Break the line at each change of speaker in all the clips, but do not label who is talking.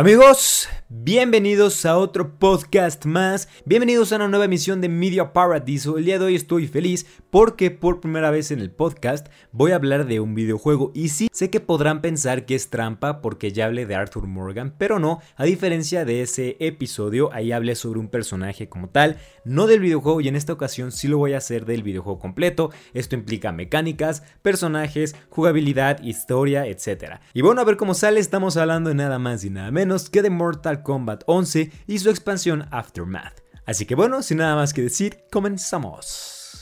Amigos, bienvenidos a otro podcast más, bienvenidos a una nueva emisión de Media Paradiso. El día de hoy estoy feliz porque por primera vez en el podcast voy a hablar de un videojuego y sí, sé que podrán pensar que es trampa porque ya hablé de Arthur Morgan, pero no, a diferencia de ese episodio, ahí hablé sobre un personaje como tal, no del videojuego y en esta ocasión sí lo voy a hacer del videojuego completo. Esto implica mecánicas, personajes, jugabilidad, historia, etc. Y bueno, a ver cómo sale, estamos hablando de nada más y nada menos que de Mortal Kombat 11 y su expansión Aftermath. Así que bueno, sin nada más que decir, comenzamos.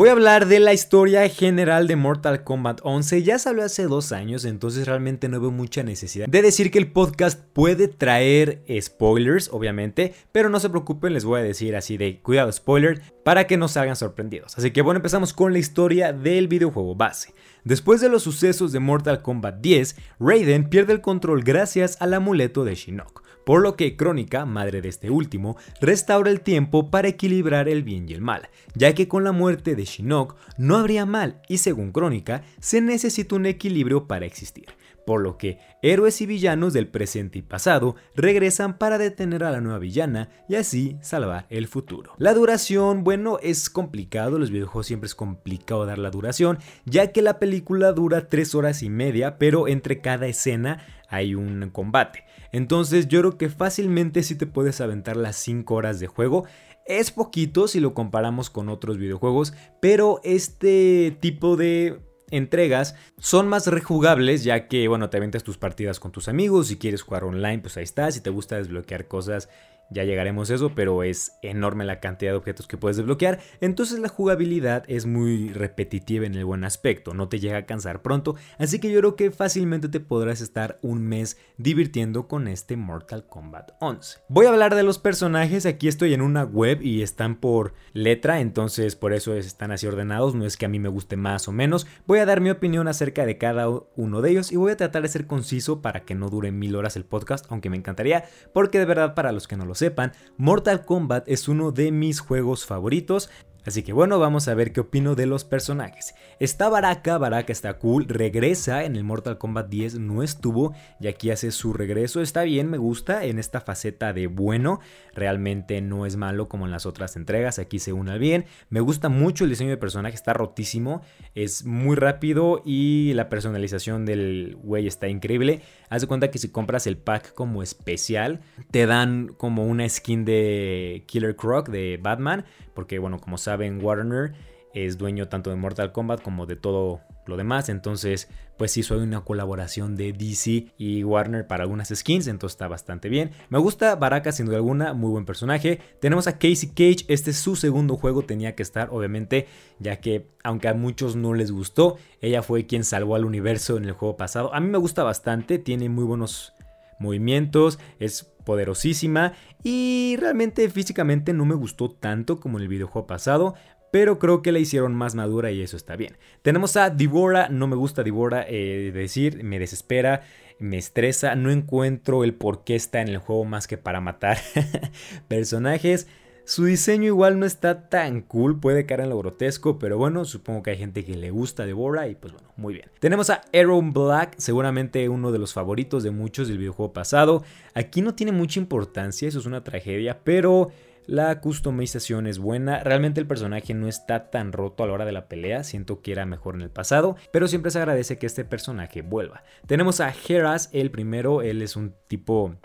Voy a hablar de la historia general de Mortal Kombat 11. Ya se habló hace dos años, entonces realmente no veo mucha necesidad de decir que el podcast puede traer spoilers, obviamente, pero no se preocupen, les voy a decir así de cuidado spoiler para que no salgan sorprendidos. Así que bueno, empezamos con la historia del videojuego base. Después de los sucesos de Mortal Kombat 10, Raiden pierde el control gracias al amuleto de Shinnok por lo que Crónica, madre de este último, restaura el tiempo para equilibrar el bien y el mal, ya que con la muerte de Shinnok no habría mal y según Crónica se necesita un equilibrio para existir por lo que héroes y villanos del presente y pasado regresan para detener a la nueva villana y así salvar el futuro. La duración, bueno, es complicado, los videojuegos siempre es complicado dar la duración, ya que la película dura 3 horas y media, pero entre cada escena hay un combate. Entonces yo creo que fácilmente si te puedes aventar las 5 horas de juego. Es poquito si lo comparamos con otros videojuegos, pero este tipo de entregas son más rejugables ya que, bueno, te aventas tus partidas con tus amigos, si quieres jugar online, pues ahí está, si te gusta desbloquear cosas ya llegaremos a eso, pero es enorme la cantidad de objetos que puedes desbloquear, entonces la jugabilidad es muy repetitiva en el buen aspecto, no te llega a cansar pronto, así que yo creo que fácilmente te podrás estar un mes divirtiendo con este Mortal Kombat 11. Voy a hablar de los personajes, aquí estoy en una web y están por letra, entonces por eso están así ordenados, no es que a mí me guste más o menos, voy a dar mi opinión acerca de cada uno de ellos y voy a tratar de ser conciso para que no dure mil horas el podcast, aunque me encantaría, porque de verdad para los que no lo sepan, Mortal Kombat es uno de mis juegos favoritos. Así que bueno, vamos a ver qué opino de los personajes. Está Baraka, Baraka está cool, regresa en el Mortal Kombat 10, no estuvo y aquí hace su regreso, está bien, me gusta en esta faceta de bueno, realmente no es malo como en las otras entregas, aquí se une bien, me gusta mucho el diseño de personaje, está rotísimo, es muy rápido y la personalización del güey está increíble. Haz de cuenta que si compras el pack como especial, te dan como una skin de Killer Croc de Batman, porque bueno, como saben, Warner es dueño tanto de Mortal Kombat como de todo lo demás. Entonces, pues hizo una colaboración de DC y Warner para algunas skins, entonces está bastante bien. Me gusta Baraka sin duda alguna, muy buen personaje. Tenemos a Casey Cage, este es su segundo juego, tenía que estar obviamente, ya que aunque a muchos no les gustó, ella fue quien salvó al universo en el juego pasado. A mí me gusta bastante, tiene muy buenos movimientos, es poderosísima y realmente físicamente no me gustó tanto como en el videojuego pasado, pero creo que la hicieron más madura y eso está bien. Tenemos a Divora, no me gusta Divora, eh, decir, me desespera, me estresa, no encuentro el por qué está en el juego más que para matar personajes. Su diseño igual no está tan cool, puede caer en lo grotesco, pero bueno, supongo que hay gente que le gusta Devora y pues bueno, muy bien. Tenemos a Aaron Black, seguramente uno de los favoritos de muchos del videojuego pasado. Aquí no tiene mucha importancia, eso es una tragedia, pero la customización es buena, realmente el personaje no está tan roto a la hora de la pelea, siento que era mejor en el pasado, pero siempre se agradece que este personaje vuelva. Tenemos a Heras, el primero, él es un tipo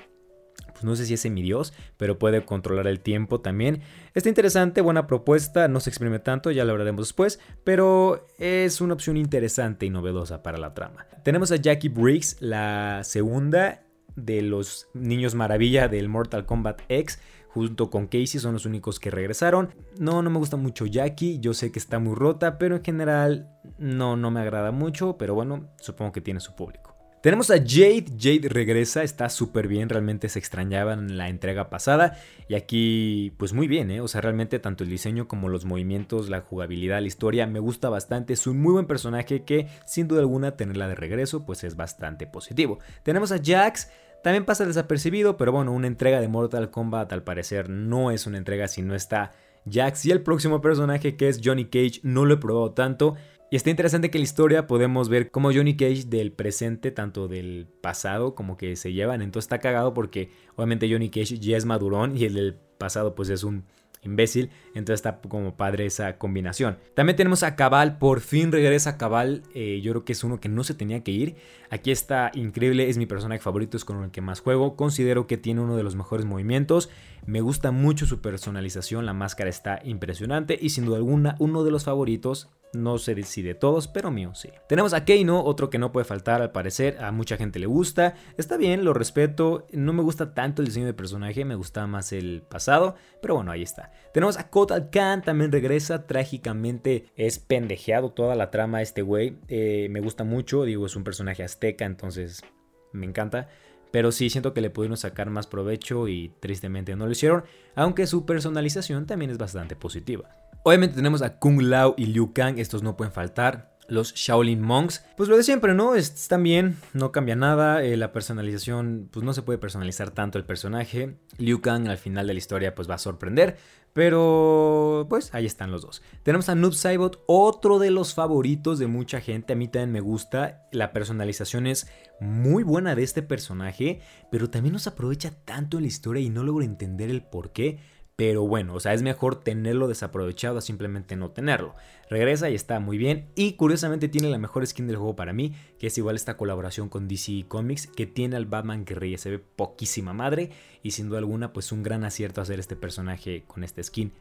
pues no sé si es semidios, pero puede controlar el tiempo también. Está interesante, buena propuesta, no se exprime tanto, ya lo hablaremos después, pero es una opción interesante y novedosa para la trama. Tenemos a Jackie Briggs, la segunda de los niños maravilla del Mortal Kombat X junto con Casey son los únicos que regresaron. No, no me gusta mucho Jackie, yo sé que está muy rota, pero en general no, no me agrada mucho, pero bueno, supongo que tiene su público. Tenemos a Jade, Jade regresa, está súper bien, realmente se extrañaba en la entrega pasada y aquí pues muy bien, ¿eh? o sea, realmente tanto el diseño como los movimientos, la jugabilidad, la historia, me gusta bastante, es un muy buen personaje que sin duda alguna tenerla de regreso pues es bastante positivo. Tenemos a Jax, también pasa desapercibido, pero bueno, una entrega de Mortal Kombat al parecer no es una entrega si no está Jax y el próximo personaje que es Johnny Cage no lo he probado tanto. Y está interesante que en la historia podemos ver cómo Johnny Cage del presente, tanto del pasado, como que se llevan. Entonces está cagado porque obviamente Johnny Cage ya es madurón y el del pasado pues es un imbécil. Entonces está como padre esa combinación. También tenemos a Cabal, por fin regresa Cabal. Eh, yo creo que es uno que no se tenía que ir. Aquí está increíble, es mi personaje favorito, es con el que más juego. Considero que tiene uno de los mejores movimientos. Me gusta mucho su personalización, la máscara está impresionante y sin duda alguna uno de los favoritos no sé si de todos, pero mío sí. Tenemos a Keino, otro que no puede faltar al parecer, a mucha gente le gusta. Está bien, lo respeto. No me gusta tanto el diseño de personaje, me gusta más el pasado, pero bueno, ahí está. Tenemos a Kotal Khan, también regresa, trágicamente es pendejeado toda la trama este güey. Eh, me gusta mucho, digo, es un personaje azteca, entonces me encanta. Pero sí siento que le pudieron sacar más provecho y tristemente no lo hicieron, aunque su personalización también es bastante positiva. Obviamente tenemos a Kung Lao y Liu Kang, estos no pueden faltar. Los Shaolin Monks, pues lo de siempre, ¿no? Están bien, no cambia nada. Eh, la personalización, pues no se puede personalizar tanto el personaje. Liu Kang al final de la historia, pues va a sorprender. Pero, pues ahí están los dos. Tenemos a Noob Saibot, otro de los favoritos de mucha gente. A mí también me gusta. La personalización es muy buena de este personaje, pero también nos aprovecha tanto en la historia y no logro entender el por qué. Pero bueno, o sea, es mejor tenerlo desaprovechado a simplemente no tenerlo. Regresa y está muy bien. Y curiosamente tiene la mejor skin del juego para mí, que es igual esta colaboración con DC Comics, que tiene al Batman que. Se ve poquísima madre. Y sin duda alguna, pues un gran acierto hacer este personaje con esta skin.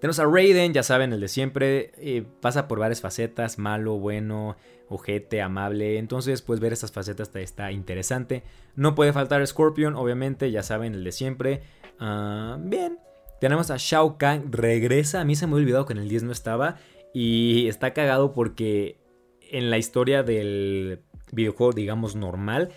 Tenemos a Raiden, ya saben, el de siempre. Eh, pasa por varias facetas, malo, bueno, ojete, amable. Entonces, pues ver esas facetas está interesante. No puede faltar Scorpion, obviamente, ya saben, el de siempre. Ah, bien, tenemos a Shao Kahn, regresa. A mí se me había olvidado que en el 10 no estaba. Y está cagado porque en la historia del videojuego, digamos, normal,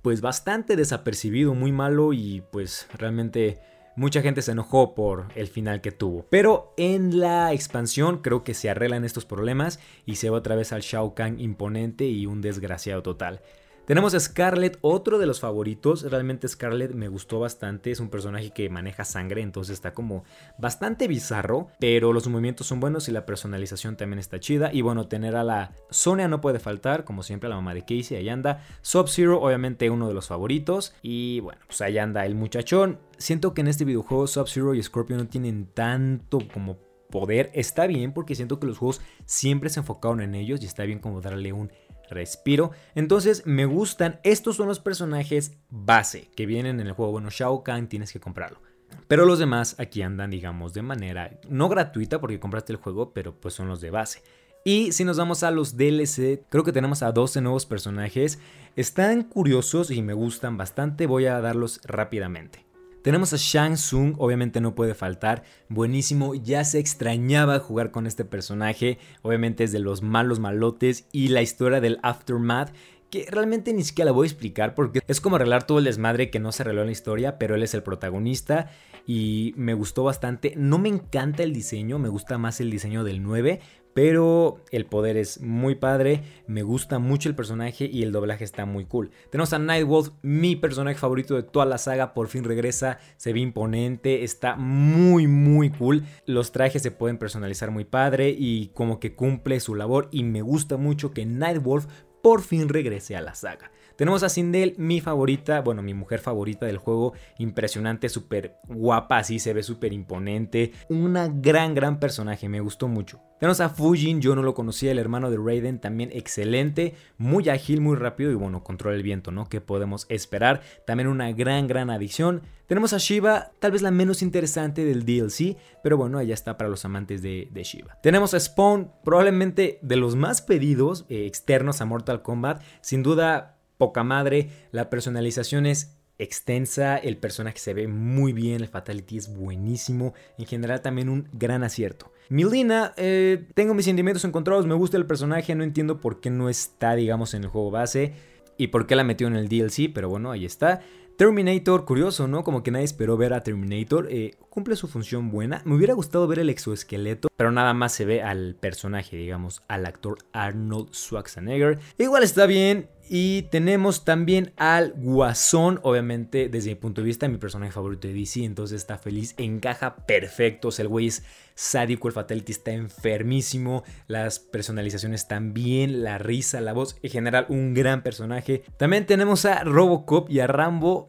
pues bastante desapercibido, muy malo y pues realmente mucha gente se enojó por el final que tuvo. Pero en la expansión creo que se arreglan estos problemas y se va otra vez al Shao Kahn imponente y un desgraciado total. Tenemos a Scarlet, otro de los favoritos. Realmente Scarlet me gustó bastante. Es un personaje que maneja sangre, entonces está como bastante bizarro. Pero los movimientos son buenos y la personalización también está chida. Y bueno, tener a la Sonia no puede faltar, como siempre, la mamá de Casey. Ahí anda. Sub-Zero, obviamente uno de los favoritos. Y bueno, pues ahí anda el muchachón. Siento que en este videojuego Sub-Zero y Scorpion no tienen tanto como poder. Está bien porque siento que los juegos siempre se enfocaron en ellos y está bien como darle un respiro. Entonces me gustan, estos son los personajes base que vienen en el juego. Bueno, Shao Kahn tienes que comprarlo. Pero los demás aquí andan, digamos, de manera no gratuita porque compraste el juego, pero pues son los de base. Y si nos vamos a los DLC, creo que tenemos a 12 nuevos personajes. Están curiosos y me gustan bastante, voy a darlos rápidamente. Tenemos a Shang Tsung, obviamente no puede faltar, buenísimo, ya se extrañaba jugar con este personaje, obviamente es de los malos malotes y la historia del Aftermath que realmente ni siquiera la voy a explicar porque es como arreglar todo el desmadre que no se arregló en la historia, pero él es el protagonista y me gustó bastante. No me encanta el diseño, me gusta más el diseño del 9, pero el poder es muy padre, me gusta mucho el personaje y el doblaje está muy cool. Tenemos a Nightwolf, mi personaje favorito de toda la saga, por fin regresa, se ve imponente, está muy muy cool. Los trajes se pueden personalizar muy padre y como que cumple su labor y me gusta mucho que Nightwolf por fin regrese a la saga. Tenemos a Sindel, mi favorita, bueno, mi mujer favorita del juego, impresionante, súper guapa, así se ve súper imponente. Una gran, gran personaje, me gustó mucho. Tenemos a Fujin, yo no lo conocía, el hermano de Raiden, también excelente, muy ágil, muy rápido y bueno, controla el viento, ¿no? ¿Qué podemos esperar? También una gran, gran adición. Tenemos a Shiva, tal vez la menos interesante del DLC, pero bueno, allá está para los amantes de, Shiva. Tenemos a Spawn, probablemente de los más pedidos eh, externos a Mortal Kombat, sin duda poca madre, la personalización es extensa, el personaje se ve muy bien, el fatality es buenísimo, en general también un gran acierto. Milina, eh, tengo mis sentimientos encontrados, me gusta el personaje, no entiendo por qué no está, digamos, en el juego base y por qué la metió en el DLC, pero bueno, ahí está. Terminator, curioso, ¿no? Como que nadie esperó ver a Terminator. Eh, cumple su función buena. Me hubiera gustado ver el exoesqueleto, pero nada más se ve al personaje, digamos, al actor Arnold Schwarzenegger. Igual está bien. Y tenemos también al Guasón, obviamente desde mi punto de vista mi personaje favorito de DC, entonces está feliz, encaja perfecto, o sea, el güey es sádico, el Fatality está enfermísimo, las personalizaciones también, la risa, la voz, en general un gran personaje. También tenemos a Robocop y a Rambo,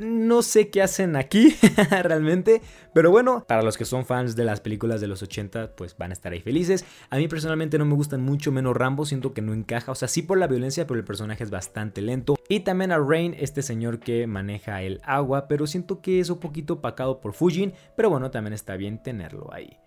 no sé qué hacen aquí realmente, pero bueno, para los que son fans de las películas de los 80, pues van a estar ahí felices. A mí personalmente no me gustan mucho menos Rambo, siento que no encaja, o sea, sí por la violencia, pero el personaje es bastante lento. Y también a Rain, este señor que maneja el agua, pero siento que es un poquito opacado por Fujin, pero bueno, también está bien tenerlo ahí.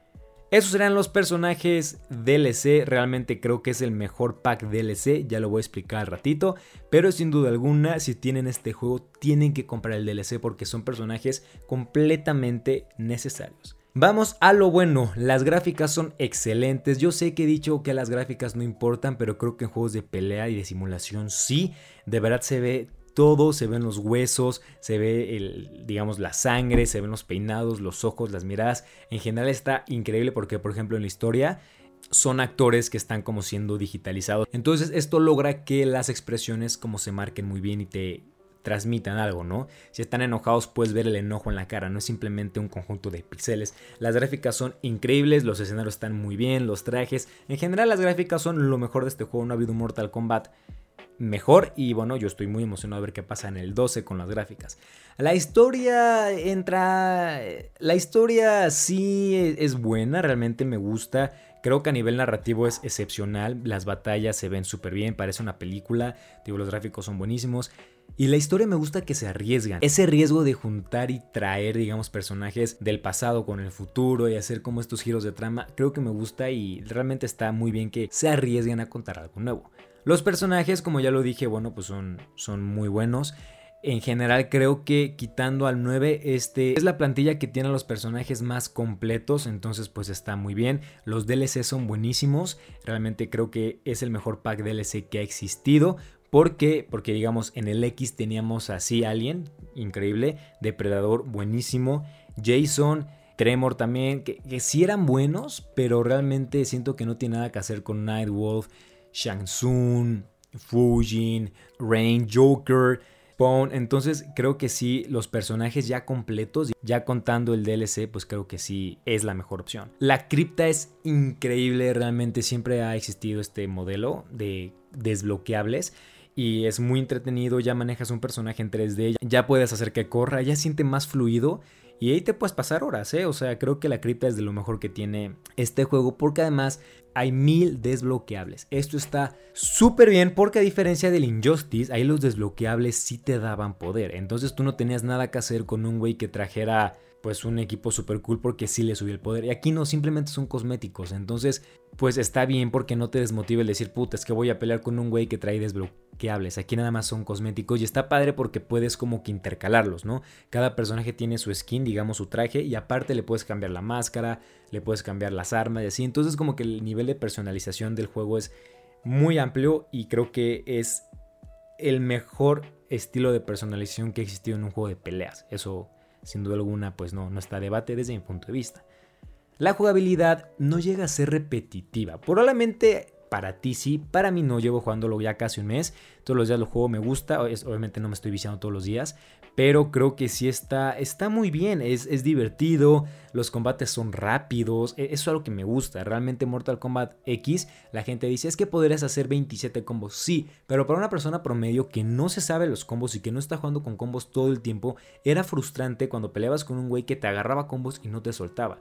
Esos serán los personajes DLC, realmente creo que es el mejor pack DLC, ya lo voy a explicar al ratito, pero sin duda alguna si tienen este juego tienen que comprar el DLC porque son personajes completamente necesarios. Vamos a lo bueno, las gráficas son excelentes, yo sé que he dicho que las gráficas no importan, pero creo que en juegos de pelea y de simulación sí, de verdad se ve todo, se ven los huesos, se ve digamos, la sangre, se ven los peinados, los ojos, las miradas. En general está increíble porque, por ejemplo, en la historia son actores que están como siendo digitalizados. Entonces esto logra que las expresiones como se marquen muy bien y te transmitan algo, ¿no? Si están enojados puedes ver el enojo en la cara, no es simplemente un conjunto de píxeles. Las gráficas son increíbles, los escenarios están muy bien, los trajes, en general las gráficas son lo mejor de este juego, no ha habido Mortal Kombat mejor y bueno, yo estoy muy emocionado a ver qué pasa en el 12 con las gráficas. La historia entra... La historia sí es buena, realmente me gusta. Creo que a nivel narrativo es excepcional, las batallas se ven súper bien, parece una película, los gráficos son buenísimos. Y la historia me gusta que se arriesgan. Ese riesgo de juntar y traer, digamos, personajes del pasado con el futuro y hacer como estos giros de trama, creo que me gusta y realmente está muy bien que se arriesguen a contar algo nuevo. Los personajes, como ya lo dije, bueno, pues son, son muy buenos. En general creo que quitando al 9, este es la plantilla que tiene a los personajes más completos, entonces pues está muy bien. Los DLC son buenísimos, realmente creo que es el mejor pack DLC que ha existido. ¿Por qué? Porque digamos en el X teníamos así Alien, increíble, Depredador, buenísimo, Jason, Tremor también, que, que sí eran buenos, pero realmente siento que no tiene nada que hacer con Nightwolf. Shang Tsung, Fujin, Rain, Joker, Spawn. Entonces creo que sí, los personajes ya completos, ya contando el DLC, pues creo que sí es la mejor opción. La cripta es increíble, realmente siempre ha existido este modelo de desbloqueables y es muy entretenido, ya manejas un personaje en 3D, ya puedes hacer que corra, ya siente más fluido y ahí te puedes pasar horas, ¿eh? O sea, creo que la cripta es de lo mejor que tiene este juego porque además hay mil desbloqueables. Esto está súper bien porque a diferencia del Injustice, ahí los desbloqueables sí te daban poder. Entonces tú no tenías nada que hacer con un güey que trajera pues un equipo super cool porque sí le subió el poder. Y aquí no, simplemente son cosméticos. Entonces, pues está bien porque no te desmotive el decir, puta, es que voy a pelear con un güey que trae desbloqueables. Aquí nada más son cosméticos y está padre porque puedes como que intercalarlos, ¿no? Cada personaje tiene su skin, digamos su traje, y aparte le puedes cambiar la máscara, le puedes cambiar las armas y así. Entonces como que el nivel de personalización del juego es muy amplio y creo que es el mejor estilo de personalización que ha existido en un juego de peleas. Eso sin duda alguna pues no, no está a debate desde mi punto de vista. La jugabilidad no llega a ser repetitiva. Probablemente para ti sí, para mí no, llevo jugándolo ya casi un mes, todos los días lo juego, me gusta, obviamente no me estoy viciando todos los días, pero creo que sí está, está muy bien, es, es divertido, los combates son rápidos, eso es algo que me gusta, realmente Mortal Kombat X, la gente dice, es que podrías hacer 27 combos, sí, pero para una persona promedio que no se sabe los combos y que no está jugando con combos todo el tiempo, era frustrante cuando peleabas con un güey que te agarraba combos y no te soltaba.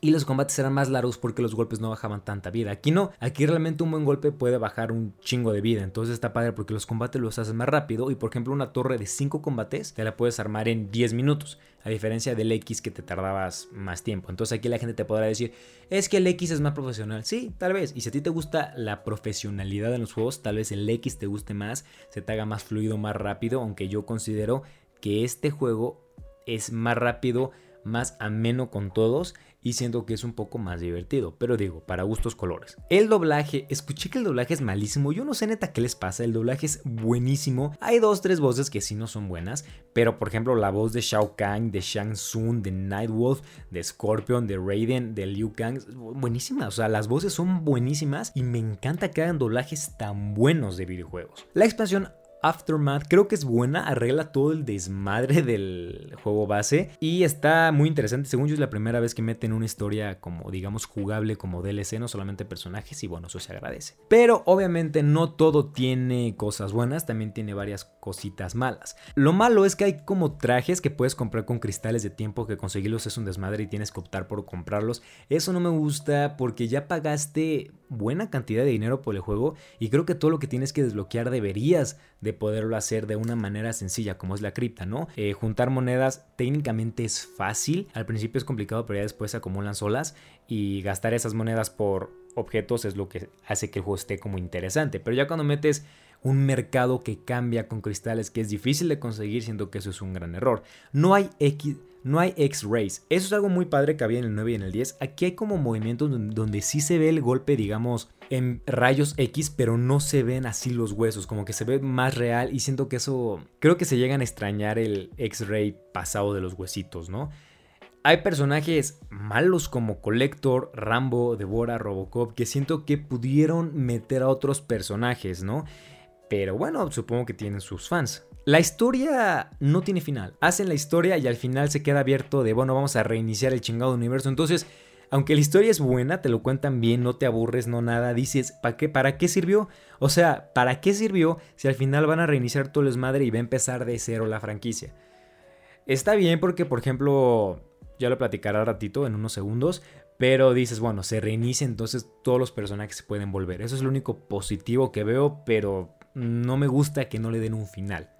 Y los combates eran más largos porque los golpes no bajaban tanta vida. Aquí no, aquí realmente un buen golpe puede bajar un chingo de vida, entonces está padre porque los combates los haces más rápido y por ejemplo una torre de 5 combates te la puedes armar en 10 minutos, a diferencia del X que te tardabas más tiempo. Entonces aquí la gente te podrá decir, es que el X es más profesional. Sí, tal vez. Y si a ti te gusta la profesionalidad en los juegos, tal vez el X te guste más, se te haga más fluido, más rápido, aunque yo considero que este juego es más rápido más ameno con todos y siento que es un poco más divertido, pero digo, para gustos colores. El doblaje, escuché que el doblaje es malísimo, yo no sé neta qué les pasa, el doblaje es buenísimo. Hay dos, tres voces que sí no son buenas, pero por ejemplo la voz de Shao Kahn, de Shang Tsung, de Nightwolf, de Scorpion, de Raiden, de Liu Kang, buenísimas, o sea, las voces son buenísimas y me encanta que hagan doblajes tan buenos de videojuegos. La expansión Aftermath creo que es buena, arregla todo el desmadre del juego base y está muy interesante. Según yo es la primera vez que meten una historia como digamos jugable como DLC, no solamente personajes y bueno, eso se agradece. Pero obviamente no todo tiene cosas buenas, también tiene varias cositas malas. Lo malo es que hay como trajes que puedes comprar con cristales de tiempo que conseguirlos es un desmadre y tienes que optar por comprarlos. Eso no me gusta porque ya pagaste buena cantidad de dinero por el juego y creo que todo lo que tienes que desbloquear deberías de poderlo hacer de una manera sencilla como es la cripta, ¿no? Eh, juntar monedas técnicamente es fácil, al principio es complicado pero ya después se acumulan solas y gastar esas monedas por objetos es lo que hace que el juego esté como interesante, pero ya cuando metes un mercado que cambia con cristales que es difícil de conseguir, siento que eso es un gran error. No hay X no hay X-rays. Eso es algo muy padre que había en el 9 y en el 10. Aquí hay como movimientos donde, sí se ve el golpe, digamos, en rayos X, pero no se ven así los huesos, como que se ve más real y siento que eso, creo que se llegan a extrañar el X-ray pasado de los huesitos, ¿no? Hay personajes malos como Collector, Rambo, Devora, Robocop, que siento que pudieron meter a otros personajes, ¿no? Pero bueno, supongo que tienen sus fans. La historia no tiene final. Hacen la historia y al final se queda abierto de, bueno, vamos a reiniciar el chingado universo. Entonces, aunque la historia es buena, te lo cuentan bien, no te aburres, no nada, dices, ¿para qué, ¿para qué sirvió? O sea, ¿para qué sirvió si al final van a reiniciar todo el desmadre y va a empezar de cero la franquicia? Está bien porque, por ejemplo, ya lo platicaré al ratito, en unos segundos, pero dices, bueno, se reinicia, entonces todos los personajes se pueden volver. Eso es lo único positivo que veo, pero no me gusta que no le den un final.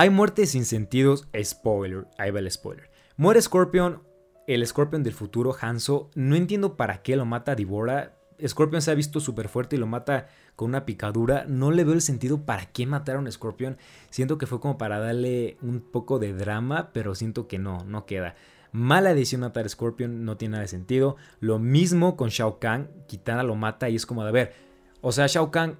Hay muertes sin sentidos, spoiler, ahí va el spoiler. Muere Scorpion, el Scorpion del futuro, Hanzo. No entiendo para qué lo mata Divora. Scorpion se ha visto súper fuerte y lo mata con una picadura. No le veo el sentido para qué mataron a Scorpion. Siento que fue como para darle un poco de drama, pero siento que no, no queda. Mala decisión matar a Scorpion, no tiene nada de sentido. Lo mismo con Shao Kahn, Kitana lo mata y es como de ver. O sea, Shao Kahn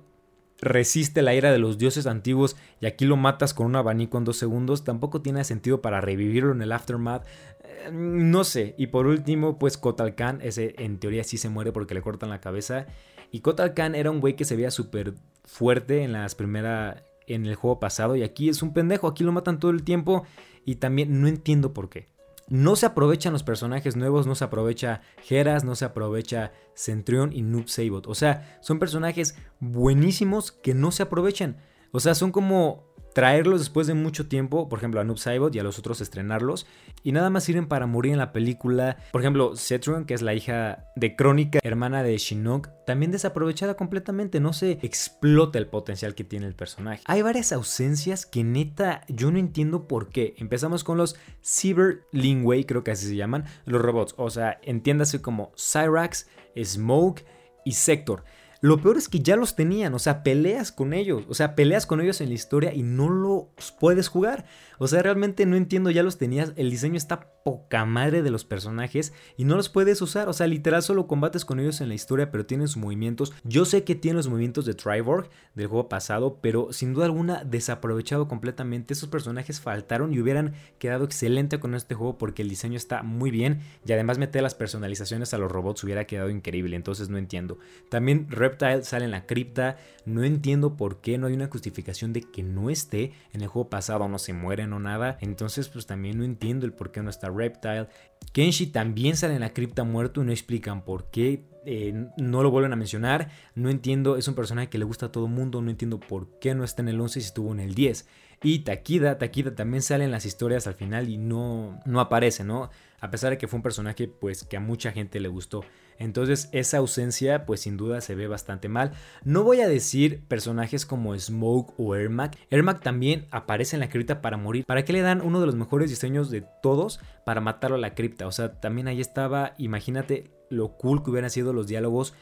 resiste la ira de los dioses antiguos y aquí lo matas con un abanico en dos segundos, tampoco tiene sentido para revivirlo en el aftermath. Eh, no sé. Y por último, pues Kotal Khan, ese en teoría sí se muere porque le cortan la cabeza. Y Kotal Khan era un güey que se veía súper fuerte en las primeras en el juego pasado y aquí es un pendejo, aquí lo matan todo el tiempo y también no entiendo por qué. No se aprovechan los personajes nuevos, no se aprovecha Geras, no se aprovecha Centurion y Noob Sabot. O sea, son personajes buenísimos que no se aprovechan. O sea, son como traerlos después de mucho tiempo, por ejemplo a Noob Saibot y a los otros estrenarlos, y nada más sirven para morir en la película. Por ejemplo, Setron, que es la hija de Crónica, hermana de Shinnok, también desaprovechada completamente, no se explota el potencial que tiene el personaje. Hay varias ausencias que neta yo no entiendo por qué. Empezamos con los Cyber Lingway, creo que así se llaman, los robots, o sea, entiéndase como Cyrax, Smoke y Sector. Lo peor es que ya los tenían, o sea, peleas con ellos, o sea, peleas con ellos en la historia y no los puedes jugar. O sea, realmente no entiendo, ya los tenías, el diseño está poca madre de los personajes y no los puedes usar. O sea, literal solo combates con ellos en la historia, pero tienen sus movimientos. Yo sé que tienen los movimientos de Triborg del juego pasado, pero sin duda alguna desaprovechado completamente. Esos personajes faltaron y hubieran quedado excelente con este juego porque el diseño está muy bien y además meter las personalizaciones a los robots hubiera quedado increíble. Entonces no entiendo. También Reptile sale en la cripta. No entiendo por qué no hay una justificación de que no esté. En el juego pasado no se mueren o nada. Entonces pues también no entiendo el por qué no está Reptile. Kenshi también sale en la cripta muerto y no explican por qué. Eh, no lo vuelven a mencionar. No entiendo, es un personaje que le gusta a todo mundo. No entiendo por qué no está en el 11 si estuvo en el 10. Y Takida, Takida también sale en las historias al final y no, no aparece, ¿no? A pesar de que fue un personaje pues que a mucha gente le gustó. Entonces esa ausencia pues sin duda se ve bastante mal. No voy a decir personajes como Smoke o Ermac. Ermac también aparece en la cripta para morir. ¿Para qué le dan uno de los mejores diseños de todos para matarlo a la cripta? O sea, también ahí estaba, imagínate lo cool que hubieran sido los diálogos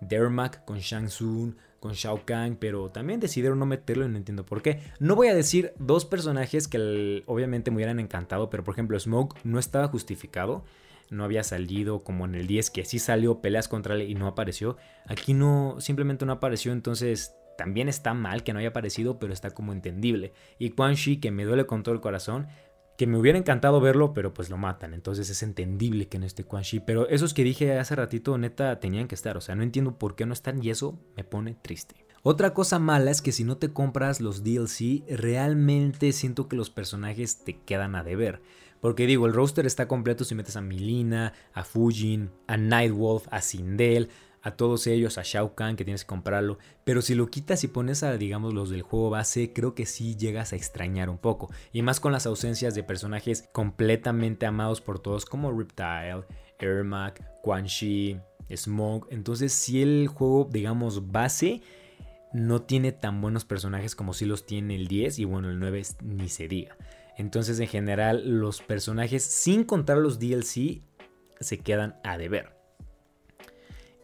Dermac con Shang Tsung, con Shao Kahn, pero también decidieron no meterlo y no entiendo por qué. No voy a decir dos personajes que obviamente me hubieran encantado, pero por ejemplo Smoke no estaba justificado. No había salido como en el 10, que sí salió peleas contra él y no apareció. Aquí no, simplemente no apareció, entonces también está mal que no haya aparecido, pero está como entendible. Y Quan Shi, que me duele con todo el corazón, que me hubiera encantado verlo, pero pues lo matan. Entonces es entendible que no esté Quan Chi. Pero esos que dije hace ratito, neta, tenían que estar. O sea, no entiendo por qué no están y eso me pone triste. Otra cosa mala es que si no te compras los DLC, realmente siento que los personajes te quedan a deber. Porque digo, el roster está completo si metes a Milina, a Fujin, a Nightwolf, a Sindel, a todos ellos, a Shao Kahn que tienes que comprarlo, pero si lo quitas y pones a digamos los del juego base, creo que sí llegas a extrañar un poco, y más con las ausencias de personajes completamente amados por todos como Reptile, Ermac, Quan Chi, Smoke, entonces si el juego digamos base no tiene tan buenos personajes como si los tiene el 10 y bueno el 9 ni se diga. Entonces en general los personajes sin contar los DLC se quedan a deber.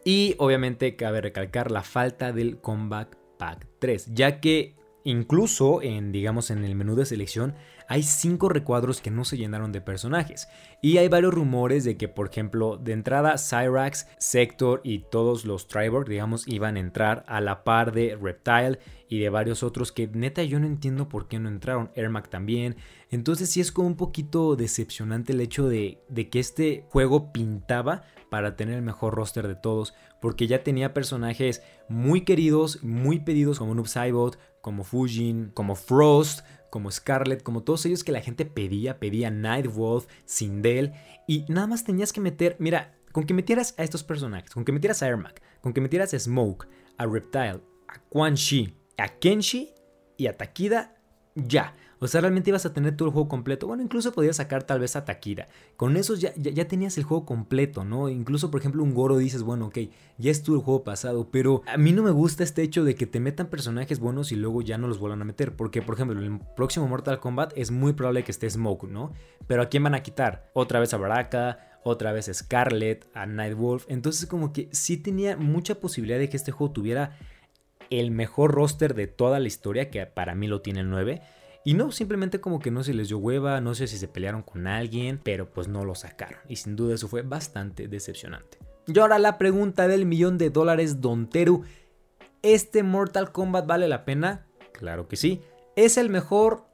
Y obviamente cabe recalcar la falta del Combat Pack 3, ya que incluso en digamos en el menú de selección hay 5 recuadros que no se llenaron de personajes. Y hay varios rumores de que, por ejemplo, de entrada Cyrax, Sector y todos los Triborg, digamos, iban a entrar a la par de Reptile y de varios otros que neta yo no entiendo por qué no entraron. Ermac también. Entonces sí es como un poquito decepcionante el hecho de, de que este juego pintaba para tener el mejor roster de todos, porque ya tenía personajes muy queridos, muy pedidos como Noob Saibot, como Fujin, como Frost, como Scarlet, como todos ellos que la gente pedía, pedía Nightwolf, Sindel, y nada más tenías que meter, mira, con que metieras a estos personajes, con que metieras a Ermac, con que metieras a Smoke, a Reptile, a Quan Chi, a Kenshi y a Takida, ya. O sea, realmente ibas a tener todo el juego completo. Bueno, incluso podías sacar tal vez a Takira. Con esos ya, ya, tenías el juego completo, ¿no? Incluso, por ejemplo, un Goro dices, bueno, ok, ya estuvo el juego pasado. Pero a mí no me gusta este hecho de que te metan personajes buenos y luego ya no los vuelvan a meter. Porque, por ejemplo, en el próximo Mortal Kombat es muy probable que esté Smoke, ¿no? Pero ¿a quién van a quitar? Otra vez a Baraka, otra vez Scarlet, a Nightwolf. Entonces, como que sí tenía mucha posibilidad de que este juego tuviera el mejor roster de toda la historia, que para mí lo tiene el 9. Y no, simplemente como que no se les dio hueva, no sé si se pelearon con alguien, pero pues no lo sacaron. Y sin duda eso fue bastante decepcionante. Y ahora la pregunta del millón de dólares, Don Teru. ¿Este Mortal Kombat vale la pena? Claro que sí. ¿Es el mejor?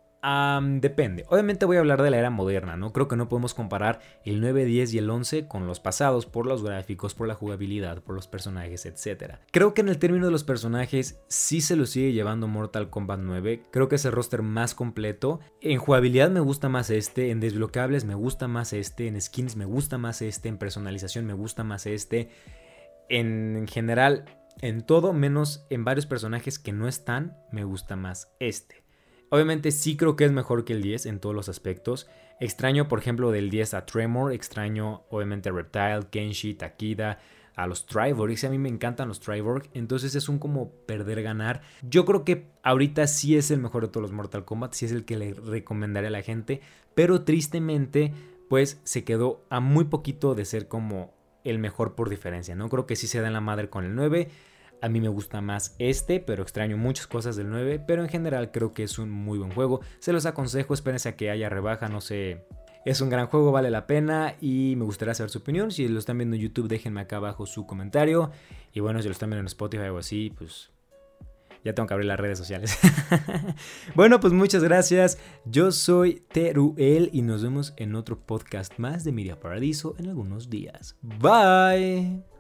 Depende. Obviamente voy a hablar de la era moderna, ¿no? Creo que no podemos comparar el 9, 10 y el 11 con los pasados por los gráficos, por la jugabilidad, por los personajes, etc. Creo que en el término de los personajes sí se lo sigue llevando Mortal Kombat 9. Creo que es el roster más completo. En jugabilidad me gusta más este, en desbloqueables me gusta más este, en skins me gusta más este, en personalización me gusta más este. En general, en todo menos en varios personajes que no están, me gusta más este. Obviamente sí creo que es mejor que el 10 en todos los aspectos. Extraño, por ejemplo, del 10 a Tremor. Extraño, obviamente, a Reptile, Kenshi, Takida, a los Triborg. Y a mí me encantan los Triborg. Entonces es un como perder, ganar. Yo creo que ahorita sí es el mejor de todos los Mortal Kombat. Sí es el que le recomendaré a la gente. Pero tristemente, pues se quedó a muy poquito de ser como el mejor por diferencia. No creo que sí se da en la madre con el 9. A mí me gusta más este, pero extraño muchas cosas del 9, pero en general creo que es un muy buen juego. Se los aconsejo, espérense a que haya rebaja, no sé. Es un gran juego, vale la pena y me gustaría saber su opinión. Si lo están viendo en YouTube, déjenme acá abajo su comentario. Y bueno, si lo están viendo en Spotify o así, pues ya tengo que abrir las redes sociales. bueno, pues muchas gracias. Yo soy Teruel y nos vemos en otro podcast más de Media Paradiso en algunos días. Bye.